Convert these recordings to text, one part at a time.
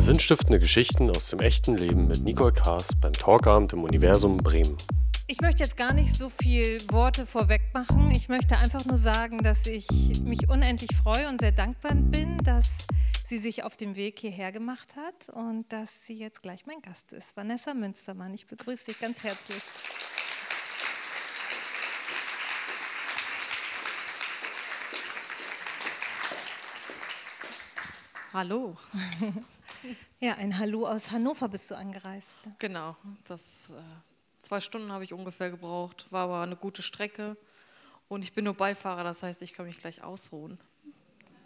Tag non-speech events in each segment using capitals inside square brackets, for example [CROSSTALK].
Sinnstiftende Geschichten aus dem echten Leben mit Nicole Kaas beim Talkabend im Universum Bremen. Ich möchte jetzt gar nicht so viel Worte vorweg machen. Ich möchte einfach nur sagen, dass ich mich unendlich freue und sehr dankbar bin, dass sie sich auf dem Weg hierher gemacht hat und dass sie jetzt gleich mein Gast ist. Vanessa Münstermann, ich begrüße dich ganz herzlich. Hallo. [LAUGHS] Ja, ein Hallo aus Hannover bist du angereist. ne? Genau, das äh, zwei Stunden habe ich ungefähr gebraucht, war aber eine gute Strecke und ich bin nur Beifahrer, das heißt, ich kann mich gleich ausruhen.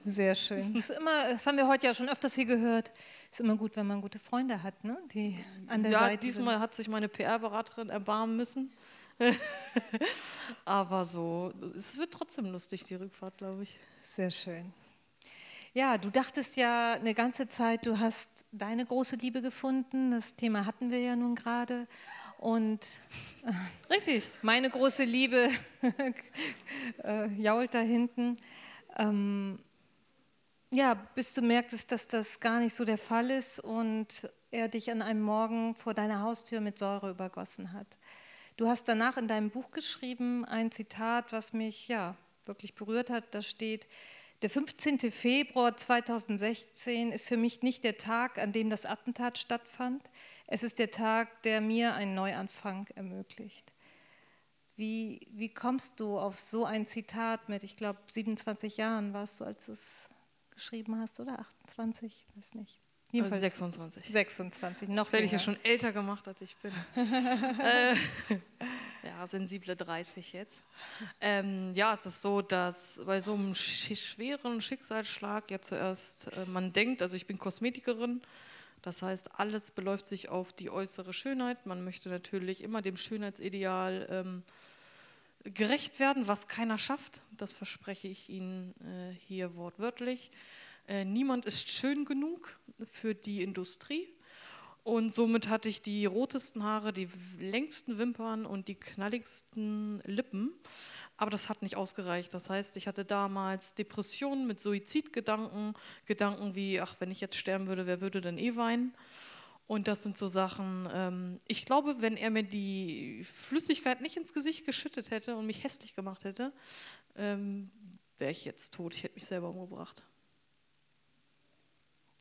Sehr schön. Das, immer, das haben wir heute ja schon öfters hier gehört. Ist immer gut, wenn man gute Freunde hat, ne? die an der Ja, Seite diesmal hat sich meine PR-Beraterin erbarmen müssen. [LAUGHS] aber so, es wird trotzdem lustig, die Rückfahrt, glaube ich. sind. Sehr schön. Ja, du dachtest ja eine ganze Zeit, du hast deine große Liebe gefunden. Das Thema hatten wir ja nun gerade. Und [LAUGHS] Richtig. meine große Liebe [LAUGHS] äh, jault da hinten. Ähm, ja, bis du merktest, dass das gar nicht so der Fall ist und er dich an einem Morgen vor deiner Haustür mit Säure übergossen hat. Du hast danach in deinem Buch geschrieben ein Zitat, was mich ja wirklich berührt hat. Da steht: Der 15. Februar 2016 ist für mich nicht der Tag, an dem das Attentat stattfand. Es ist der Tag, der mir einen Neuanfang ermöglicht. Wie, wie kommst du auf so ein Zitat mit, ich glaube, 27 Jahren warst du, als du es geschrieben hast, oder 28? Ich weiß nicht. Also 26. 26, noch Das werde ich ja schon älter gemacht, als ich bin. [LAUGHS] äh, ja, sensible 30 jetzt. Ähm, ja, es ist so, dass bei so einem schi- schweren Schicksalsschlag ja zuerst äh, man denkt, also ich bin Kosmetikerin, das heißt, alles beläuft sich auf die äußere Schönheit. Man möchte natürlich immer dem Schönheitsideal ähm, gerecht werden, was keiner schafft. Das verspreche ich Ihnen äh, hier wortwörtlich. Äh, niemand ist schön genug für die Industrie. Und somit hatte ich die rotesten Haare, die längsten Wimpern und die knalligsten Lippen. Aber das hat nicht ausgereicht. Das heißt, ich hatte damals Depressionen mit Suizidgedanken, Gedanken wie, ach, wenn ich jetzt sterben würde, wer würde denn eh weinen? Und das sind so Sachen, ähm, ich glaube, wenn er mir die Flüssigkeit nicht ins Gesicht geschüttet hätte und mich hässlich gemacht hätte, ähm, wäre ich jetzt tot. Ich hätte mich selber umgebracht.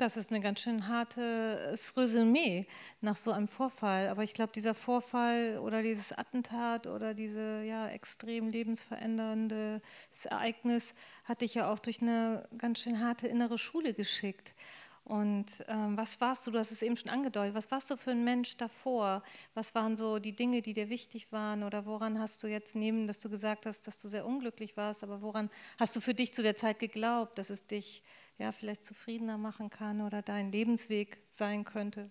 Das ist ein ganz schön hartes Resümee nach so einem Vorfall. Aber ich glaube, dieser Vorfall oder dieses Attentat oder diese ja, extrem lebensverändernde Ereignis hat dich ja auch durch eine ganz schön harte innere Schule geschickt. Und ähm, was warst du, du hast es eben schon angedeutet, was warst du für ein Mensch davor? Was waren so die Dinge, die dir wichtig waren? Oder woran hast du jetzt neben, dass du gesagt hast, dass du sehr unglücklich warst, aber woran hast du für dich zu der Zeit geglaubt, dass es dich ja, vielleicht zufriedener machen kann oder dein Lebensweg sein könnte?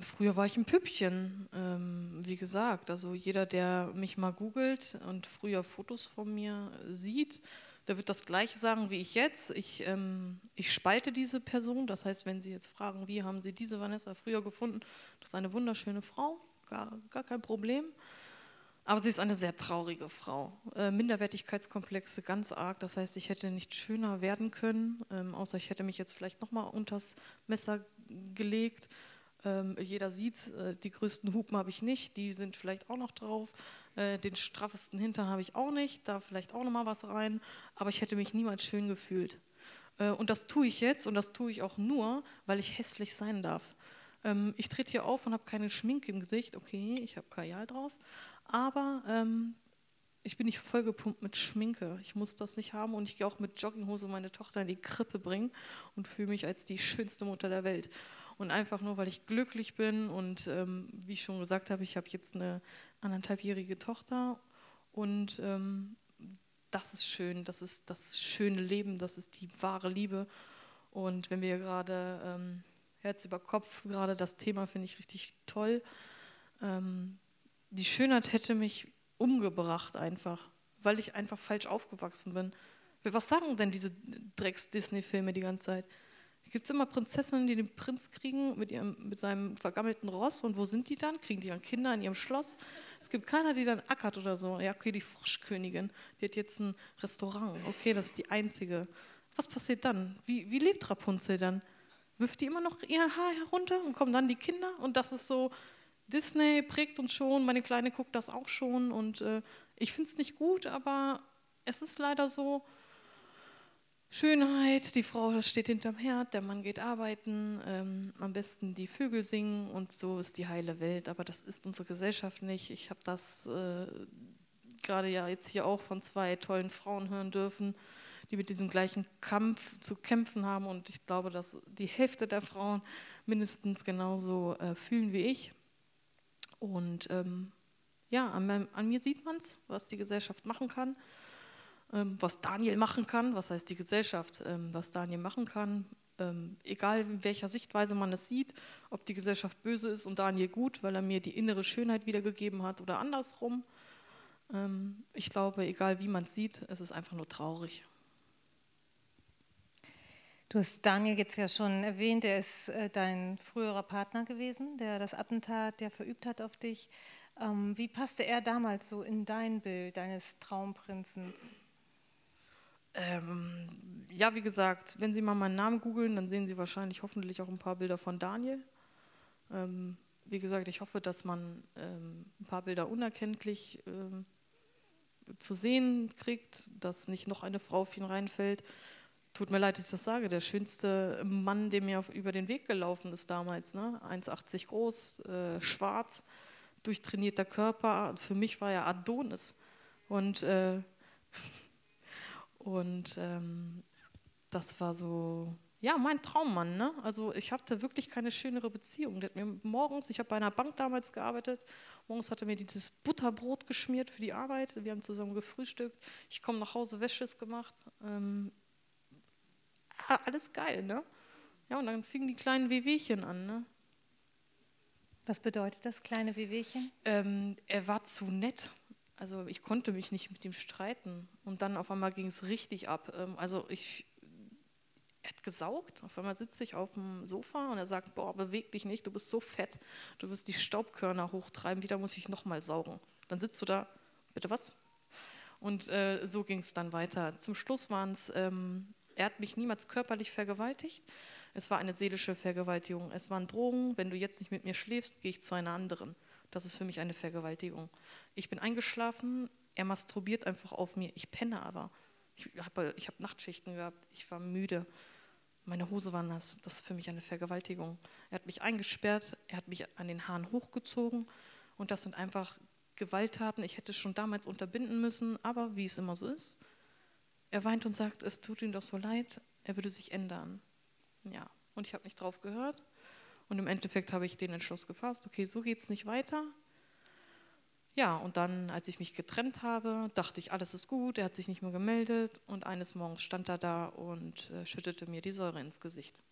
Früher war ich ein Püppchen, ähm, wie gesagt. Also jeder, der mich mal googelt und früher Fotos von mir sieht, der wird das Gleiche sagen wie ich jetzt. Ich, ähm, ich spalte diese Person. Das heißt, wenn Sie jetzt fragen, wie haben Sie diese Vanessa früher gefunden, das ist eine wunderschöne Frau, gar, gar kein Problem. Aber sie ist eine sehr traurige Frau. Äh, Minderwertigkeitskomplexe ganz arg. Das heißt, ich hätte nicht schöner werden können, ähm, außer ich hätte mich jetzt vielleicht nochmal unters Messer gelegt. Ähm, jeder sieht äh, die größten Hupen habe ich nicht, die sind vielleicht auch noch drauf. Äh, den straffesten Hintern habe ich auch nicht, da vielleicht auch nochmal was rein. Aber ich hätte mich niemals schön gefühlt. Äh, und das tue ich jetzt und das tue ich auch nur, weil ich hässlich sein darf. Ähm, ich trete hier auf und habe keine Schminke im Gesicht. Okay, ich habe Kajal drauf. Aber ähm, ich bin nicht vollgepumpt mit Schminke. Ich muss das nicht haben und ich gehe auch mit Jogginghose meine Tochter in die Krippe bringen und fühle mich als die schönste Mutter der Welt. Und einfach nur, weil ich glücklich bin und ähm, wie ich schon gesagt habe, ich habe jetzt eine anderthalbjährige Tochter und ähm, das ist schön, das ist das schöne Leben, das ist die wahre Liebe. Und wenn wir gerade ähm, Herz über Kopf, gerade das Thema finde ich richtig toll. Ähm, die Schönheit hätte mich umgebracht einfach, weil ich einfach falsch aufgewachsen bin. Was sagen denn diese Drecks-Disney-Filme die ganze Zeit? Gibt es immer Prinzessinnen, die den Prinz kriegen mit, ihrem, mit seinem vergammelten Ross und wo sind die dann? Kriegen die dann Kinder in ihrem Schloss? Es gibt keiner, die dann ackert oder so. Ja, okay, die Froschkönigin, die hat jetzt ein Restaurant. Okay, das ist die einzige. Was passiert dann? Wie, wie lebt Rapunzel dann? Wirft die immer noch ihr Haar herunter und kommen dann die Kinder? Und das ist so, Disney prägt uns schon, meine Kleine guckt das auch schon und äh, ich finde es nicht gut, aber es ist leider so, Schönheit, die Frau steht hinterm Herd, der Mann geht arbeiten, ähm, am besten die Vögel singen und so ist die heile Welt. Aber das ist unsere Gesellschaft nicht. Ich habe das äh, gerade ja jetzt hier auch von zwei tollen Frauen hören dürfen, die mit diesem gleichen Kampf zu kämpfen haben. Und ich glaube, dass die Hälfte der Frauen mindestens genauso äh, fühlen wie ich. Und ähm, ja, an, an mir sieht man es, was die Gesellschaft machen kann. Ähm, was Daniel machen kann, was heißt die Gesellschaft, ähm, was Daniel machen kann, ähm, egal in welcher Sichtweise man es sieht, ob die Gesellschaft böse ist und Daniel gut, weil er mir die innere Schönheit wiedergegeben hat oder andersrum. ich glaube, egal wie man es sieht, es ist einfach nur traurig. Du hast Daniel jetzt ja schon erwähnt, er ist äh, dein früherer Partner gewesen, der das Attentat, der verübt hat auf dich. wie passte er damals so in dein Bild deines Traumprinzens? Ähm, ja, wie gesagt, wenn Sie mal meinen Namen googeln, dann sehen Sie wahrscheinlich hoffentlich auch ein paar Bilder von Daniel. Ähm, wie gesagt, ich hoffe, dass man ähm, ein paar Bilder unerkenntlich ähm, zu sehen kriegt, dass nicht noch eine Frau auf ihn reinfällt. Tut mir leid, dass ich das sage. Der schönste Mann, der mir über den Weg gelaufen ist damals, ne? 1,80 groß, äh, schwarz, durchtrainierter Körper. Für mich war er Adonis. Und äh, [LAUGHS] und ähm, das war so, ja, mein Traummann. Ne? Also ich hatte wirklich keine schönere Beziehung. Der hat mir morgens, ich habe bei einer Bank damals gearbeitet, morgens hat er mir dieses Butterbrot geschmiert für die Arbeit. Wir haben zusammen gefrühstückt. Ich komme nach Hause, Wäsche ist gemacht. Ähm, alles geil, ne? Ja, und dann fingen die kleinen Wehwehchen an, ne? Was bedeutet das, kleine Wehwehchen? Ähm, er war zu nett. Also ich konnte mich nicht mit ihm streiten. Und dann auf einmal ging es richtig ab. Ähm, also ich, er hat gesaugt. Auf einmal sitze ich auf dem Sofa und er sagt, boah, beweg dich nicht, du bist so fett. Du wirst die Staubkörner hochtreiben, wieder muss ich nochmal saugen. Dann sitzt du da, bitte was? Und äh, so ging es dann weiter. Zum Schluss waren es, ähm, er hat mich niemals körperlich vergewaltigt. Es war eine seelische Vergewaltigung. Es waren Drohungen, wenn du jetzt nicht mit mir schläfst, gehe ich zu einer anderen. Das ist für mich eine Vergewaltigung. Ich bin eingeschlafen, er masturbiert einfach auf mir. Ich penne aber. Ich habe hab Nachtschichten gehabt, ich war müde. Meine Hose war nass. Das ist für mich eine Vergewaltigung. Er hat mich eingesperrt, er hat mich an den Haaren hochgezogen. Und das sind einfach Gewalttaten. Ich hätte es schon damals unterbinden müssen, aber wie es immer so ist, er weint und sagt, es tut ihm doch so leid, er würde sich ändern. Ja, und ich habe nicht drauf gehört. Und im Endeffekt habe ich den Entschluss gefasst, okay, so geht es nicht weiter. Ja, und dann, als ich mich getrennt habe, dachte ich, alles ist gut, er hat sich nicht mehr gemeldet und eines Morgens stand er da und äh, schüttete mir die Säure ins Gesicht.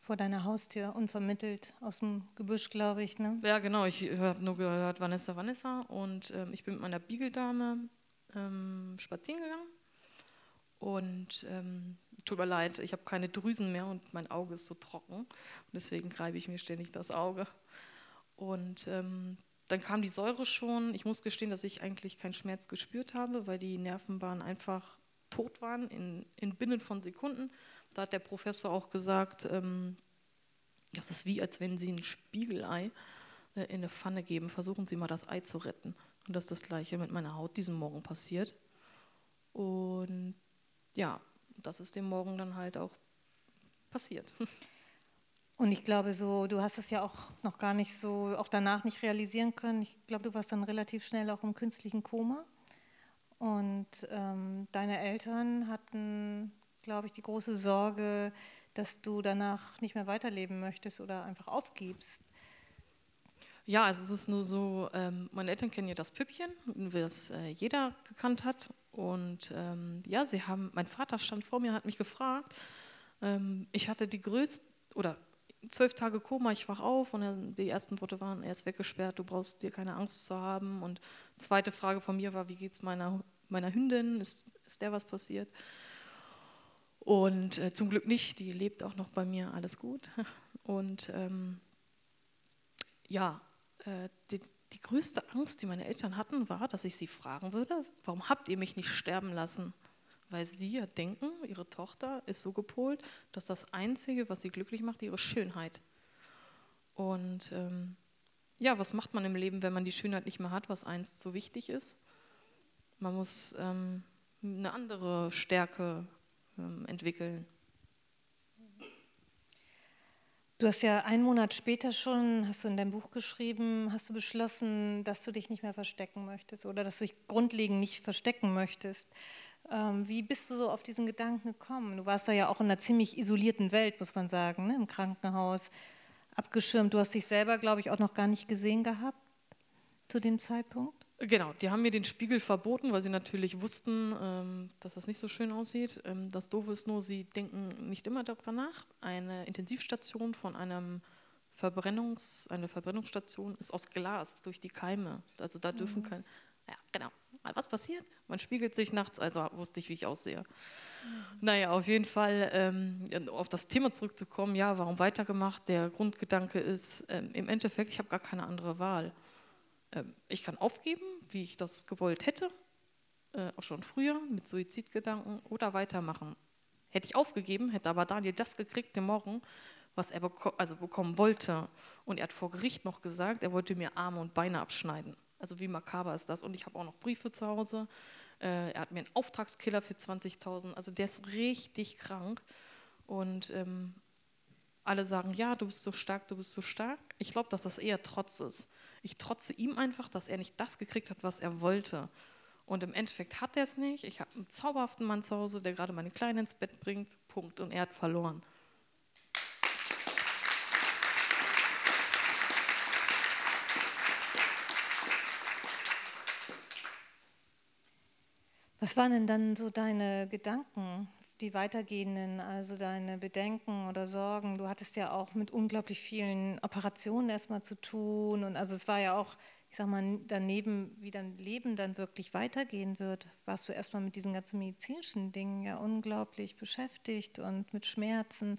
Vor deiner Haustür, unvermittelt, aus dem Gebüsch, glaube ich, ne? Ja, genau, ich habe nur gehört, Vanessa, Vanessa und ähm, ich bin mit meiner Biegeldame ähm, spazieren gegangen und ähm, tut mir leid, ich habe keine Drüsen mehr und mein Auge ist so trocken. Und deswegen greife ich mir ständig das Auge. Und ähm, dann kam die Säure schon. Ich muss gestehen, dass ich eigentlich keinen Schmerz gespürt habe, weil die Nervenbahnen einfach tot waren in, in Binnen von Sekunden. Da hat der Professor auch gesagt, ähm, das ist wie, als wenn Sie ein Spiegelei äh, in eine Pfanne geben. Versuchen Sie mal, das Ei zu retten. Und das ist das Gleiche mit meiner Haut diesen Morgen passiert. Und ja, das ist dem Morgen dann halt auch passiert. [LAUGHS] Und ich glaube, so, du hast es ja auch noch gar nicht so, auch danach nicht realisieren können. Ich glaube, du warst dann relativ schnell auch im künstlichen Koma. Und ähm, deine Eltern hatten, glaube ich, die große Sorge, dass du danach nicht mehr weiterleben möchtest oder einfach aufgibst. Ja, also es ist nur so, ähm, meine Eltern kennen ja das Püppchen, wie das äh, jeder gekannt hat. Und ähm, ja, sie haben, mein Vater stand vor mir, hat mich gefragt. Ähm, ich hatte die größte, oder zwölf Tage Koma, ich wach auf und die ersten Worte waren, er ist weggesperrt, du brauchst dir keine Angst zu haben. Und zweite Frage von mir war, wie geht es meiner, meiner Hündin, ist, ist der was passiert? Und äh, zum Glück nicht, die lebt auch noch bei mir, alles gut. [LAUGHS] Und ähm, ja, die, die größte Angst, die meine Eltern hatten, war, dass ich sie fragen würde, warum habt ihr mich nicht sterben lassen? weil sie ja denken, ihre Tochter ist so gepolt, dass das Einzige, was sie glücklich macht, ihre Schönheit. Und ähm, ja, was macht man im Leben, wenn man die Schönheit nicht mehr hat, was einst so wichtig ist? Man muss ähm, eine andere Stärke ähm, entwickeln. Du hast ja einen Monat später schon, hast du in deinem Buch geschrieben, hast du beschlossen, dass du dich nicht mehr verstecken möchtest oder dass du dich grundlegend nicht verstecken möchtest. Ähm, wie bist du so auf diesen Gedanken gekommen? Du warst da ja auch in einer ziemlich isolierten Welt, muss man sagen, ne? im Krankenhaus, abgeschirmt. Du hast dich selber, glaube ich, auch noch gar nicht gesehen gehabt zu dem Zeitpunkt. Genau, die haben mir den Spiegel verboten, weil sie natürlich wussten, ähm, dass das nicht so schön aussieht. Ähm, das Doofe ist nur, sie denken nicht immer darüber nach. Eine Intensivstation von einem Verbrennungs, eine Verbrennungsstation ist aus Glas durch die Keime. Also da dürfen mhm. keine, ja genau, was passiert? Man spiegelt sich nachts, also wusste ich, wie ich aussehe. Mhm. Naja, auf jeden Fall, ähm, auf das Thema zurückzukommen, ja, warum weitergemacht? Der Grundgedanke ist, ähm, im Endeffekt, ich habe gar keine andere Wahl. Ähm, ich kann aufgeben, wie ich das gewollt hätte, äh, auch schon früher mit Suizidgedanken oder weitermachen. Hätte ich aufgegeben, hätte aber Daniel das gekriegt den Morgen, was er beko also bekommen wollte. Und er hat vor Gericht noch gesagt, er wollte mir Arme und Beine abschneiden. Also wie makaber ist das? Und ich habe auch noch Briefe zu Hause. Äh, er hat mir einen Auftragskiller für 20.000. Also der ist richtig krank. Und ähm, alle sagen, ja, du bist so stark, du bist so stark. Ich glaube, dass das eher Trotz ist. Ich trotze ihm einfach, dass er nicht das gekriegt hat, was er wollte. Und im Endeffekt hat er es nicht. Ich habe einen zauberhaften Mann zu Hause, der gerade meine Kleine ins Bett bringt. Punkt. Und er hat verloren. Was waren denn dann so deine Gedanken, die weitergehenden, also deine Bedenken oder Sorgen? Du hattest ja auch mit unglaublich vielen Operationen erstmal zu tun und also es war ja auch, ich sag mal, daneben, wie dein Leben dann wirklich weitergehen wird, warst du erstmal mit diesen ganzen medizinischen Dingen ja unglaublich beschäftigt und mit Schmerzen.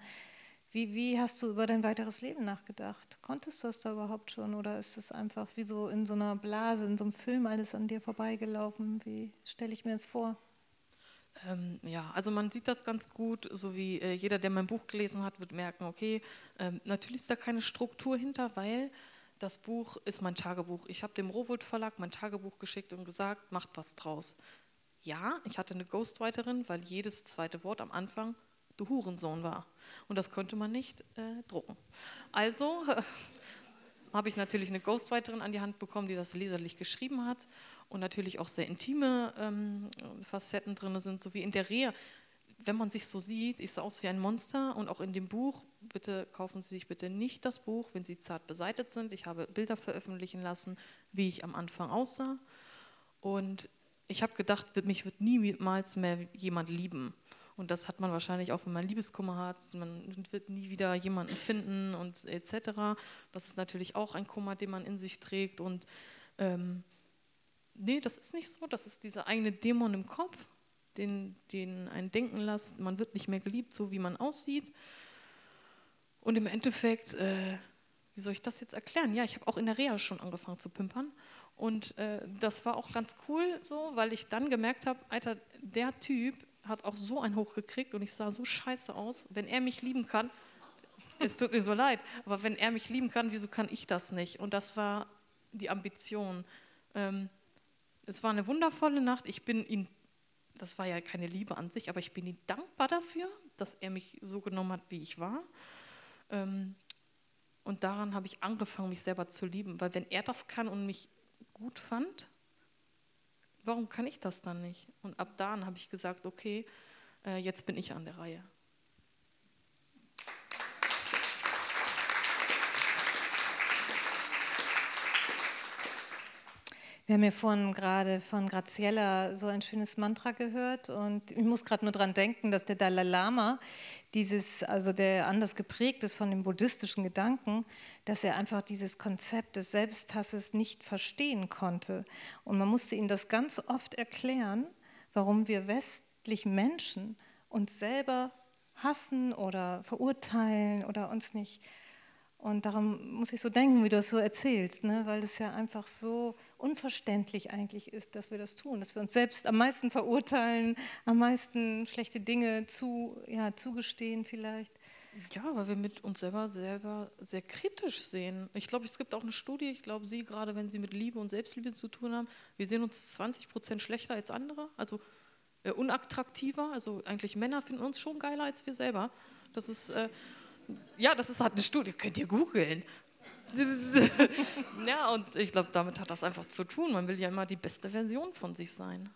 Wie, wie hast du über dein weiteres Leben nachgedacht? Konntest du das da überhaupt schon oder ist es einfach wie so in so einer Blase, in so einem Film alles an dir vorbeigelaufen? Wie stelle ich mir das vor? Ähm, ja, also man sieht das ganz gut, so wie äh, jeder, der mein Buch gelesen hat, wird merken, okay, ähm, natürlich ist da keine Struktur hinter, weil das Buch ist mein Tagebuch. Ich habe dem Rowold Verlag mein Tagebuch geschickt und gesagt, macht was draus. Ja, ich hatte eine Ghostwriterin, weil jedes zweite Wort am Anfang du Hurensohn war. Und das konnte man nicht äh, drucken. Also äh, [LAUGHS] habe ich natürlich eine Ghostwriterin an die Hand bekommen, die das leserlich geschrieben hat und natürlich auch sehr intime ähm, Facetten drin sind, so wie in der Rehe. Wenn man sich so sieht, ich sah aus wie ein Monster und auch in dem Buch, bitte kaufen Sie sich bitte nicht das Buch, wenn Sie zart beseitet sind. Ich habe Bilder veröffentlichen lassen, wie ich am Anfang aussah. Und ich habe gedacht, mich wird niemals mehr jemand lieben. Und das hat man wahrscheinlich auch, wenn man Liebeskummer hat. Man wird nie wieder jemanden finden und etc. Das ist natürlich auch ein Kummer, den man in sich trägt. Und ähm, nee, das ist nicht so. Das ist dieser eigene Dämon im Kopf, den, den einen denken lässt, man wird nicht mehr geliebt, so wie man aussieht. Und im Endeffekt, äh, wie soll ich das jetzt erklären? Ja, ich habe auch in der Reha schon angefangen zu pimpern. Und äh, das war auch ganz cool so, weil ich dann gemerkt habe, Alter, der Typ hat auch so ein Hoch gekriegt und ich sah so scheiße aus. Wenn er mich lieben kann, es tut mir so leid, aber wenn er mich lieben kann, wieso kann ich das nicht? Und das war die Ambition. Ähm, es war eine wundervolle Nacht. Ich bin ihm, das war ja keine Liebe an sich, aber ich bin ihm dankbar dafür, dass er mich so genommen hat, wie ich war. Ähm, und daran habe ich angefangen, mich selber zu lieben, weil wenn er das kann und mich gut fand, warum kann ich das dann nicht? Und ab da habe ich gesagt, okay, äh, jetzt bin ich an der Reihe. Wir haben ja vorhin gerade von Graziella so ein schönes Mantra gehört und ich muss gerade nur daran denken, dass der Dalai Lama dieses, also der anders geprägt ist von dem buddhistischen Gedanken, dass er einfach dieses Konzept des Selbsthasses nicht verstehen konnte. Und man musste ihm das ganz oft erklären, warum wir westlichen Menschen uns selber hassen oder verurteilen oder uns nicht Und darum muss ich so denken, wie du das so erzählst, ne? weil es ja einfach so unverständlich eigentlich ist, dass wir das tun, dass wir uns selbst am meisten verurteilen, am meisten schlechte Dinge zu, ja, zugestehen vielleicht. Ja, weil wir mit uns selber selber sehr kritisch sehen. Ich glaube, es gibt auch eine Studie, ich glaube, Sie gerade, wenn Sie mit Liebe und Selbstliebe zu tun haben, wir sehen uns 20 Prozent schlechter als andere, also äh, unattraktiver. Also eigentlich Männer finden uns schon geiler als wir selber. Das ist, äh, ja, das ist halt eine Studie, könnt ihr googeln. [LAUGHS] ja, und ich glaube, damit hat das einfach zu tun. Man will ja immer die beste Version von sich sein.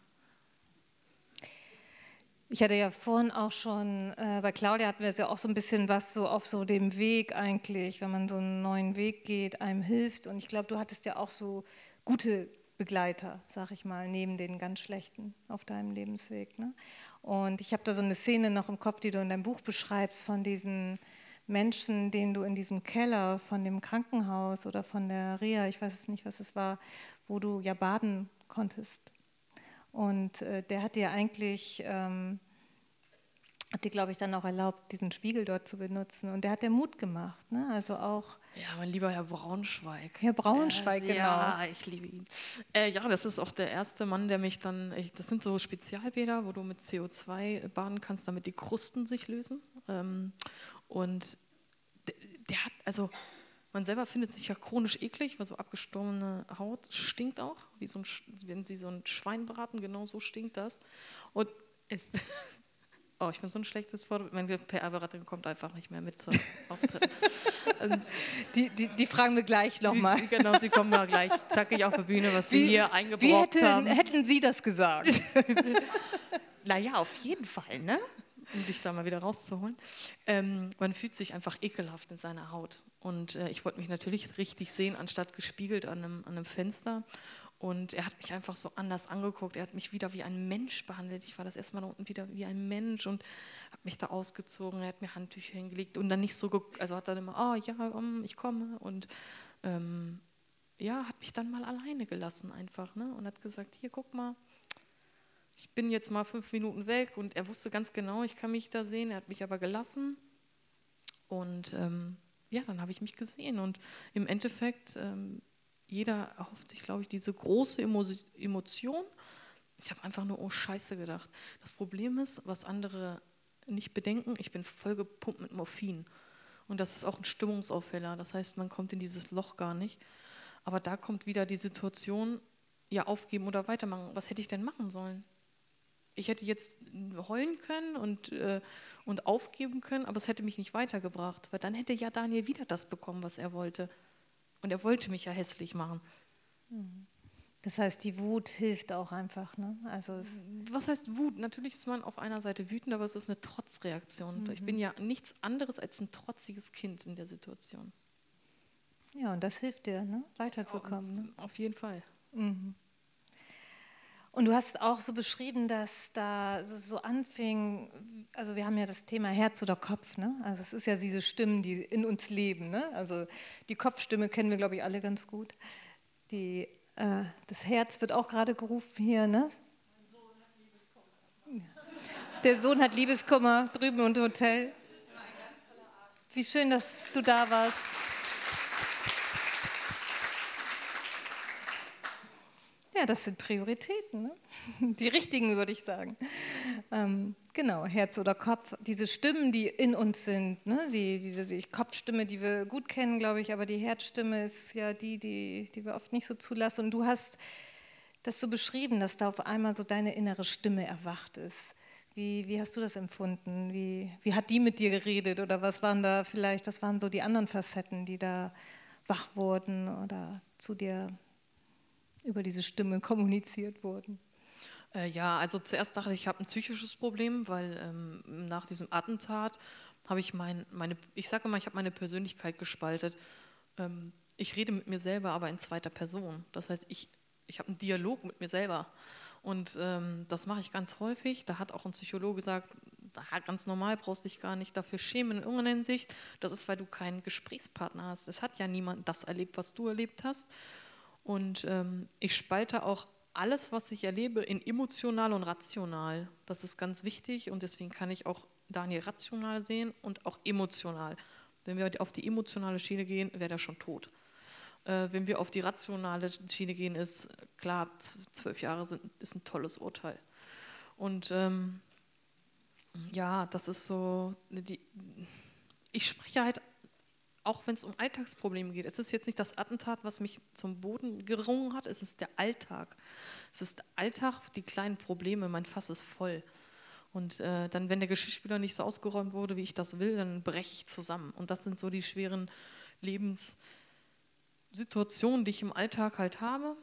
Ich hatte ja vorhin auch schon, äh, bei Claudia hatten wir es ja auch so ein bisschen was so auf so dem Weg eigentlich, wenn man so einen neuen Weg geht, einem hilft. Und ich glaube, du hattest ja auch so gute Begleiter, sag ich mal, neben den ganz schlechten auf deinem Lebensweg. Ne? Und ich habe da so eine Szene noch im Kopf, die du in deinem Buch beschreibst, von diesen Menschen, denen du in diesem Keller von dem Krankenhaus oder von der Reha, ich weiß es nicht, was es war, wo du ja baden konntest. Und äh, der hat dir eigentlich, ähm, hat dir, glaube ich, dann auch erlaubt, diesen Spiegel dort zu benutzen. Und der hat dir Mut gemacht. Ne? Also auch. Ja, mein lieber Herr Braunschweig. Herr Braunschweig, äh, genau. Ja, ich liebe ihn. Äh, ja, das ist auch der erste Mann, der mich dann. Ich, das sind so Spezialbäder, wo du mit CO2 baden kannst, damit die Krusten sich lösen. Ähm, und der, der hat, also man selber findet sich ja chronisch eklig, weil so abgestorbene Haut stinkt auch, wie so ein, wenn sie so ein Schwein braten, genau so stinkt das. Und es, [LAUGHS] oh, ich bin so ein schlechtes Wort, meine PR-Beraterin kommt einfach nicht mehr mit zum Auftritt. [LAUGHS] Ähm, die, die, die, fragen wir gleich nochmal. Genau, sie kommen ja gleich zackig auf der Bühne, was wie, sie hier eingebrockt wie hätte, haben. hätten Sie das gesagt? [LAUGHS] naja, auf jeden Fall, ne? Um dich da mal wieder rauszuholen. Ähm, man fühlt sich einfach ekelhaft in seiner Haut. Und äh, ich wollte mich natürlich richtig sehen, anstatt gespiegelt an einem, an einem Fenster. Und er hat mich einfach so anders angeguckt. Er hat mich wieder wie ein Mensch behandelt. Ich war das erste Mal da unten wieder wie ein Mensch und hat mich da ausgezogen. Er hat mir Handtücher hingelegt und dann nicht so, also hat dann immer, oh ja, um, ich komme. Und ähm, ja, hat mich dann mal alleine gelassen einfach. Ne? Und hat gesagt, hier, guck mal, ich bin jetzt mal fünf Minuten weg und er wusste ganz genau, ich kann mich da sehen, er hat mich aber gelassen und ähm, ja, dann habe ich mich gesehen und im Endeffekt, ähm, jeder erhofft sich, glaube ich, diese große Emo Emotion. Ich habe einfach nur, oh Scheiße gedacht. Das Problem ist, was andere nicht bedenken, ich bin voll gepumpt mit Morphin. Und das ist auch ein Stimmungsaufheller. Das heißt, man kommt in dieses Loch gar nicht. Aber da kommt wieder die Situation, ja, aufgeben oder weitermachen. Was hätte ich denn machen sollen? Ich hätte jetzt heulen können und, äh, und aufgeben können, aber es hätte mich nicht weitergebracht, weil dann hätte ja Daniel wieder das bekommen, was er wollte. Und er wollte mich ja hässlich machen. Das heißt, die Wut hilft auch einfach. Ne? Also was heißt Wut? Natürlich ist man auf einer Seite wütend, aber es ist eine Trotzreaktion. Mhm. Ich bin ja nichts anderes als ein trotziges Kind in der Situation. Ja, und das hilft dir, ne? weiterzukommen. Ne? Auf jeden Fall. Mhm. Und du hast auch so beschrieben, dass da so anfing, also wir haben ja das Thema Herz oder Kopf, ne? Also es ist ja diese Stimmen, die in uns leben, ne? Also die Kopfstimme kennen wir, glaube ich, alle ganz gut. Die, äh, das Herz wird auch gerade gerufen hier, ne? Der Sohn hat Liebeskummer drüben im Hotel. Wie schön, dass du da warst. Ja, das sind Prioritäten, ne? [LAUGHS] die richtigen, würde ich sagen. Ähm, genau, Herz oder Kopf, diese Stimmen, die in uns sind, ne? die, diese die Kopfstimme, die wir gut kennen, glaube ich, aber die Herzstimme ist ja die, die, die wir oft nicht so zulassen. Und du hast das so beschrieben, dass da auf einmal so deine innere Stimme erwacht ist. Wie, wie hast du das empfunden? Wie, wie hat die mit dir geredet? Oder was waren da vielleicht, was waren so die anderen Facetten, die da wach wurden oder zu dir über diese Stimme kommuniziert wurden? Äh, ja, also zuerst dachte ich, ich habe ein psychisches Problem, weil ähm, nach diesem Attentat habe ich mein, meine, ich sage immer, ich habe meine Persönlichkeit gespaltet. Ähm, ich rede mit mir selber, aber in zweiter Person. Das heißt, ich, ich habe einen Dialog mit mir selber. Und ähm, das mache ich ganz häufig. Da hat auch ein Psychologe gesagt, ganz normal, brauchst dich gar nicht dafür schämen in irgendeiner Hinsicht. Das ist, weil du keinen Gesprächspartner hast. Es hat ja niemand das erlebt, was du erlebt hast. Und ähm, ich spalte auch alles, was ich erlebe, in emotional und rational. Das ist ganz wichtig und deswegen kann ich auch Daniel rational sehen und auch emotional. Wenn wir auf die emotionale Schiene gehen, wäre der schon tot. Äh, wenn wir auf die rationale Schiene gehen, ist klar, zwölf Jahre sind, ist ein tolles Urteil. Und ähm, ja, das ist so, die, ich spreche halt, auch wenn es um Alltagsprobleme geht, es ist jetzt nicht das Attentat, was mich zum Boden gerungen hat, es ist der Alltag. Es ist der Alltag, die kleinen Probleme, mein Fass ist voll. Und äh, dann, wenn der Geschirrspüler nicht so ausgeräumt wurde, wie ich das will, dann breche ich zusammen. Und das sind so die schweren Lebenssituationen, die ich im Alltag halt habe.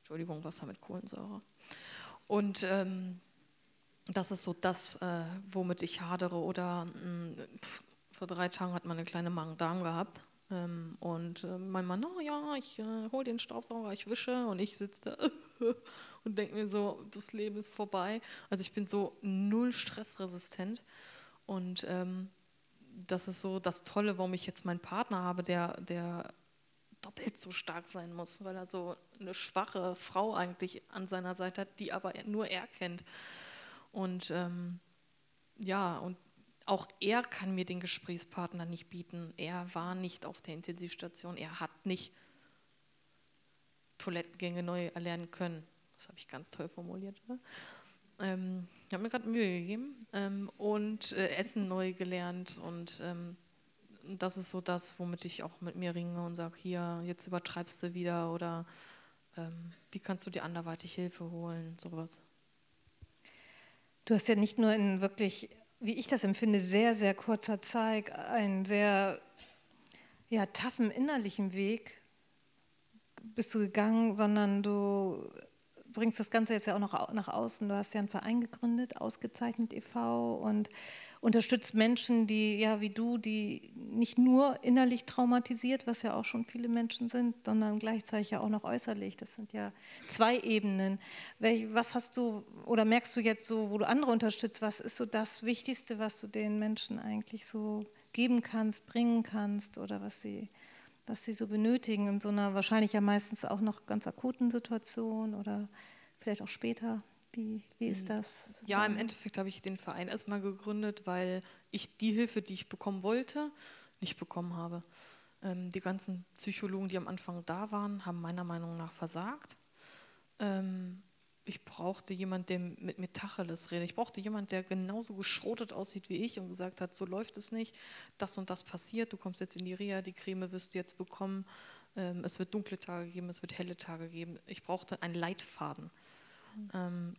Entschuldigung, Wasser mit Kohlensäure. Und ähm, das ist so das, äh, womit ich hadere. Oder mh, hm, vor drei Tagen hat man eine kleine Magen-Darm gehabt. Ähm, und äh, mein Mann, oh ja, ich äh, hole den Staubsauger, ich wische. Und ich sitze da [LAUGHS] und denke mir so, das Leben ist vorbei. Also ich bin so null stressresistent. Und ähm, das ist so das Tolle, warum ich jetzt meinen Partner habe, der, der doppelt so stark sein muss, weil er so eine schwache Frau eigentlich an seiner Seite hat, die aber nur er kennt. Und ähm, ja, und auch er kann mir den Gesprächspartner nicht bieten. Er war nicht auf der Intensivstation. Er hat nicht Toilettengänge neu erlernen können. Das habe ich ganz toll formuliert. Ne? Ähm, ich habe mir gerade Mühe gegeben ähm, und äh, Essen neu gelernt. Und ähm, das ist so das, womit ich auch mit mir ringe und sage: Hier, jetzt übertreibst du wieder oder ähm, wie kannst du dir anderweitig Hilfe holen? Sowas. Du hast ja nicht nur in wirklich wie ich das empfinde, sehr, sehr kurzer Zeit einen sehr ja, taffen innerlichen Weg bist du gegangen, sondern du bringst das Ganze jetzt ja auch noch nach außen. Du hast ja einen Verein gegründet, ausgezeichnet e.V. und unterstützt Menschen, die, ja, wie du, die nicht nur innerlich traumatisiert, was ja auch schon viele Menschen sind, sondern gleichzeitig ja auch noch äußerlich. Das sind ja zwei Ebenen. Was hast du oder merkst du jetzt so, wo du andere unterstützt, was ist so das Wichtigste, was du den Menschen eigentlich so geben kannst, bringen kannst oder was sie, was sie so benötigen in so einer wahrscheinlich ja meistens auch noch ganz akuten Situation oder vielleicht auch später? Wie, wie ist mhm. das? Ja, im Endeffekt habe ich den Verein erstmal gegründet, weil ich die Hilfe, die ich bekommen wollte, nicht bekommen habe. Ähm, die ganzen Psychologen, die am Anfang da waren, haben meiner Meinung nach versagt. Ähm, ich brauchte jemanden, der mit mir Tacheles redet. Ich brauchte jemanden, der genauso geschrotet aussieht wie ich und gesagt hat, so läuft es nicht, das und das passiert, du kommst jetzt in die Reha, die Creme wirst du jetzt bekommen, ähm, es wird dunkle Tage geben, es wird helle Tage geben. Ich brauchte einen Leitfaden. Ähm,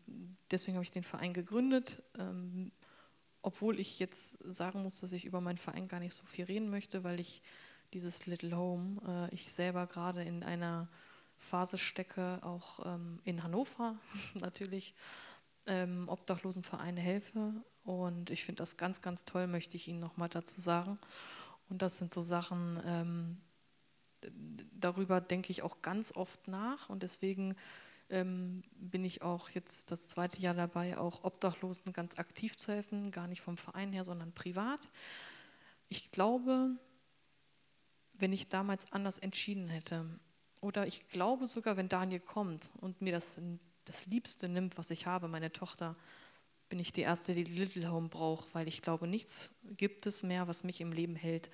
deswegen habe ich den Verein gegründet, ähm, obwohl ich jetzt sagen muss, dass ich über meinen Verein gar nicht so viel reden möchte, weil ich dieses Little Home, äh, ich selber gerade in einer Phase stecke, auch ähm, in Hannover [LAUGHS] natürlich, ähm, Obdachlosenvereine helfe. Und ich finde das ganz, ganz toll, möchte ich Ihnen nochmal dazu sagen. Und das sind so Sachen, ähm, darüber denke ich auch ganz oft nach. Und deswegen ähm, bin ich auch jetzt das zweite Jahr dabei, auch Obdachlosen ganz aktiv zu helfen, gar nicht vom Verein her, sondern privat. Ich glaube, wenn ich damals anders entschieden hätte, oder ich glaube sogar, wenn Daniel kommt und mir das, das Liebste nimmt, was ich habe, meine Tochter, bin ich die Erste, die Little Home braucht, weil ich glaube, nichts gibt es mehr, was mich im Leben hält.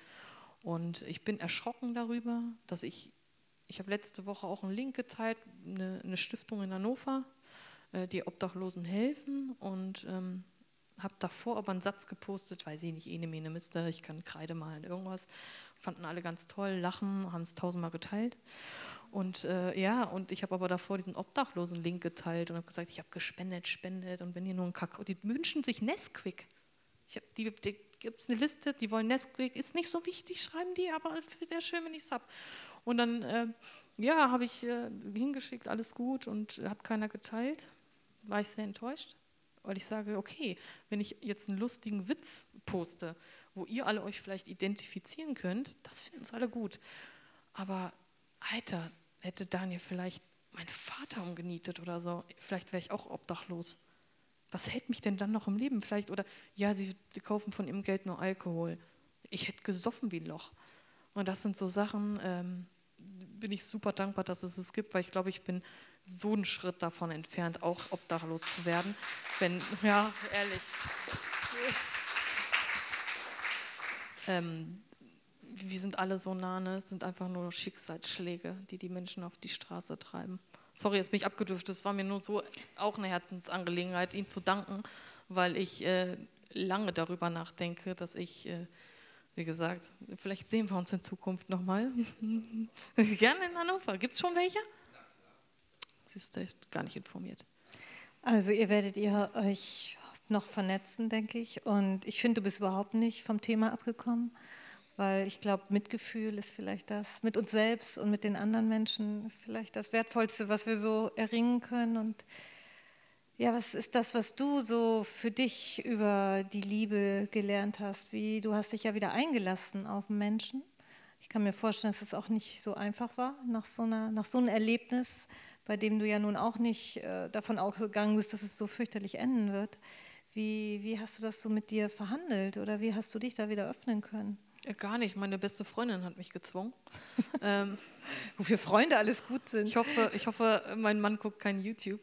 Und ich bin erschrocken darüber, dass ich ich habe letzte Woche auch einen Link geteilt, eine, eine Stiftung in Hannover, äh, die Obdachlosen helfen und ähm, habe davor aber einen Satz gepostet, weiß ich nicht, ene, mene, mister, ich kann Kreide malen, irgendwas. Fanden alle ganz toll, lachen, haben es tausendmal geteilt. Und äh, ja, und ich habe aber davor diesen Obdachlosen-Link geteilt und habe gesagt, ich habe gespendet, spendet und wenn ihr nur einen Kakao, die wünschen sich Nesquik. Ich hab, die, die gibt es eine Liste, die wollen Nesquik, ist nicht so wichtig, schreiben die, aber wäre schön, wenn ich es habe. Und dann, äh, ja, habe ich äh, hingeschickt, alles gut und hat keiner geteilt. War ich sehr enttäuscht, weil ich sage, okay, wenn ich jetzt einen lustigen Witz poste, wo ihr alle euch vielleicht identifizieren könnt, das finden es alle gut. Aber, Alter, hätte Daniel vielleicht meinen Vater umgenietet oder so, vielleicht wäre ich auch obdachlos. Was hält mich denn dann noch im Leben? Vielleicht, oder ja, sie, sie kaufen von ihrem Geld nur Alkohol. Ich hätte gesoffen wie ein Loch. Und das sind so Sachen, ähm, bin ich super dankbar, dass es es gibt, weil ich glaube, ich bin so einen Schritt davon entfernt, auch obdachlos zu werden. Wenn, [LAUGHS] ja, ehrlich. ähm, wir sind alle so nah, ne? es sind einfach nur Schicksalsschläge, die die Menschen auf die Straße treiben. Sorry, jetzt bin ich abgedürft, es war mir nur so auch eine Herzensangelegenheit, Ihnen zu danken, weil ich äh, lange darüber nachdenke, dass ich, äh, wie gesagt, vielleicht sehen wir uns in Zukunft nochmal. [LAUGHS] Gerne in Hannover. Gibt es schon welche? Siehst du, gar nicht informiert. Also ihr werdet ihr euch noch vernetzen, denke ich. Und ich finde, du bist überhaupt nicht vom Thema abgekommen, weil ich glaube, Mitgefühl ist vielleicht das, mit uns selbst und mit den anderen Menschen ist vielleicht das Wertvollste, was wir so erringen können. Und ja, was ist das, was du so für dich über die Liebe gelernt hast? Wie du hast dich ja wieder eingelassen auf Menschen. Ich kann mir vorstellen, dass es auch nicht so einfach war nach so, einer, nach so einem Erlebnis, bei dem du ja nun auch nicht äh, davon ausgegangen bist, dass es so fürchterlich enden wird. Wie, wie hast du das so mit dir verhandelt oder wie hast du dich da wieder öffnen können? Ja, gar nicht. Meine beste Freundin hat mich gezwungen. [LAUGHS] ähm, Wofür Freunde alles gut sind. Ich hoffe, ich hoffe, mein Mann guckt kein YouTube.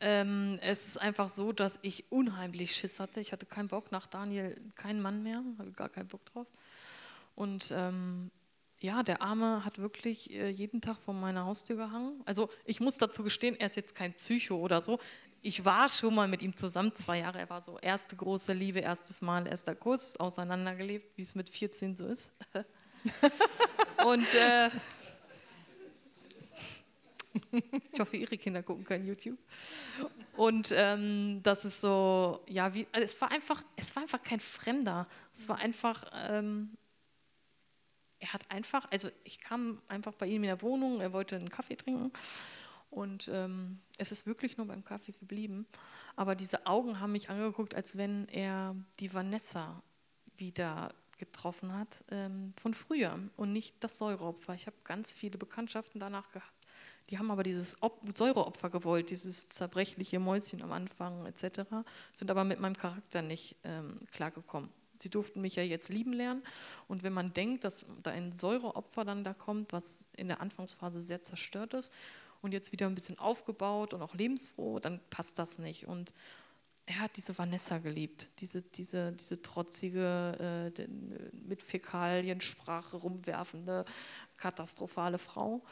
Ähm, es ist einfach so, dass ich unheimlich Schiss hatte. Ich hatte keinen Bock nach Daniel, keinen Mann mehr, habe gar keinen Bock drauf. Und ähm, ja, der Arme hat wirklich äh, jeden Tag vor meiner Haustür gehangen. Also ich muss dazu gestehen, er ist jetzt kein Psycho oder so ich war schon mal mit ihm zusammen, zwei Jahre. Er war so erste große Liebe, erstes Mal, erster Kuss, auseinandergelebt, wie es mit 14 so ist. [LAUGHS] Und äh, [LAUGHS] ich hoffe, Ihre Kinder gucken kein YouTube. Und ähm, das ist so, ja, wie, also es war einfach, es war einfach kein Fremder. Es war einfach, ähm, er hat einfach, also ich kam einfach bei ihm in der Wohnung, er wollte einen Kaffee trinken und ähm, es ist wirklich nur beim Kaffee geblieben. Aber diese Augen haben mich angeguckt, als wenn er die Vanessa wieder getroffen hat ähm, von früher und nicht das Säureopfer. Ich habe ganz viele Bekanntschaften danach gehabt. Die haben aber dieses Op Säureopfer gewollt, dieses zerbrechliche Mäuschen am Anfang etc., sind aber mit meinem Charakter nicht ähm, klargekommen. Sie durften mich ja jetzt lieben lernen. Und wenn man denkt, dass da ein Säureopfer dann da kommt, was in der Anfangsphase sehr zerstört ist, und jetzt wieder ein bisschen aufgebaut und auch lebensfroh, dann passt das nicht. Und er hat diese Vanessa geliebt, diese, diese, diese trotzige, äh, mit Fäkaliensprache rumwerfende, katastrophale Frau.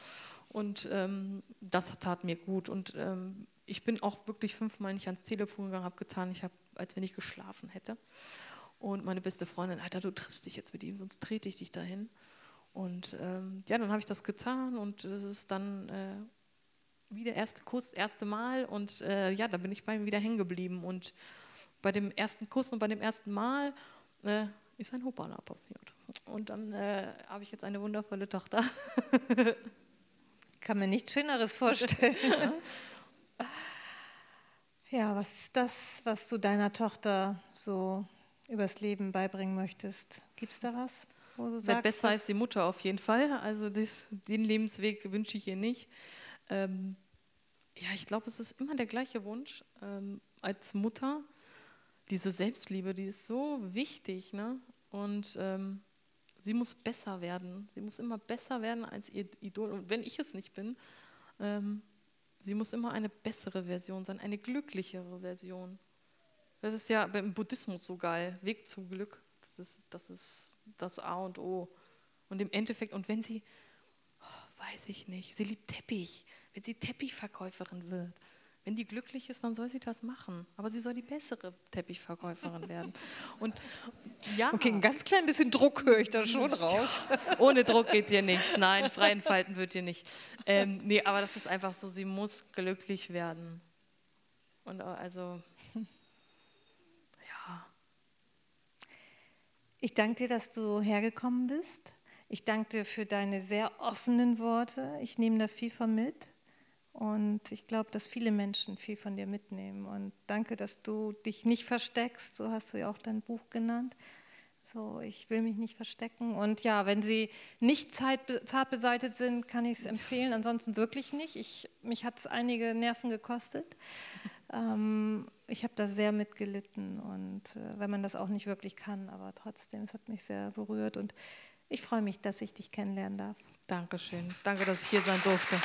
Und ähm, das tat mir gut. Und ähm, ich bin auch wirklich fünfmal nicht ans Telefon gegangen, habe getan, ich habe, als wenn ich geschlafen hätte. Und meine beste Freundin, Alter, du triffst dich jetzt mit ihm, sonst trete ich dich dahin. Und ähm, ja, dann habe ich das getan und es ist dann äh, wieder erste Kuss, erste Mal und äh, ja, da bin ich bei ihm wieder hängen geblieben. Und bei dem ersten Kuss und bei dem ersten Mal äh, ist ein Hopala passiert. Und dann äh, habe ich jetzt eine wundervolle Tochter. [LAUGHS] Kann mir nichts Schöneres vorstellen. [LAUGHS] ja, was ist das, was du deiner Tochter so übers Leben beibringen möchtest? Gibt es da was? Wo du sagst, besser als die Mutter auf jeden Fall. Also das, den Lebensweg wünsche ich ihr nicht. Ähm, ja, ich glaube, es ist immer der gleiche Wunsch ähm, als Mutter. Diese Selbstliebe, die ist so wichtig. Ne? Und ähm, sie muss besser werden. Sie muss immer besser werden als ihr Idol. Und wenn ich es nicht bin, ähm, sie muss immer eine bessere Version sein, eine glücklichere Version. Das ist ja beim Buddhismus so geil. Weg zum Glück. Das ist das, ist das A und O. Und im Endeffekt, und wenn sie, oh, weiß ich nicht, sie liebt Teppich wenn sie Teppichverkäuferin wird. Wenn die glücklich ist, dann soll sie das machen. Aber sie soll die bessere Teppichverkäuferin [LAUGHS] werden. Und ja. Okay, ein ganz klein bisschen Druck höre ich da schon raus. [LAUGHS] Ohne Druck geht dir nichts. Nein, frei entfalten wird dir nicht. Ähm, nee, aber das ist einfach so, sie muss glücklich werden. Und äh, also, ja. Ich danke dir, dass du hergekommen bist. Ich danke dir für deine sehr offenen Worte. Ich nehme da viel von mit. Und ich glaube, dass viele Menschen viel von dir mitnehmen. Und danke, dass du dich nicht versteckst. So hast du ja auch dein Buch genannt. So, ich will mich nicht verstecken. Und ja, wenn sie nicht zart beseitigt sind, kann ich es empfehlen. Ansonsten wirklich nicht. Ich, mich hat es einige Nerven gekostet. Ähm, ich habe da sehr mitgelitten. Und äh, weil man das auch nicht wirklich kann, aber trotzdem, es hat mich sehr berührt. Und ich freue mich, dass ich dich kennenlernen darf. Dankeschön. Danke, dass ich hier sein durfte.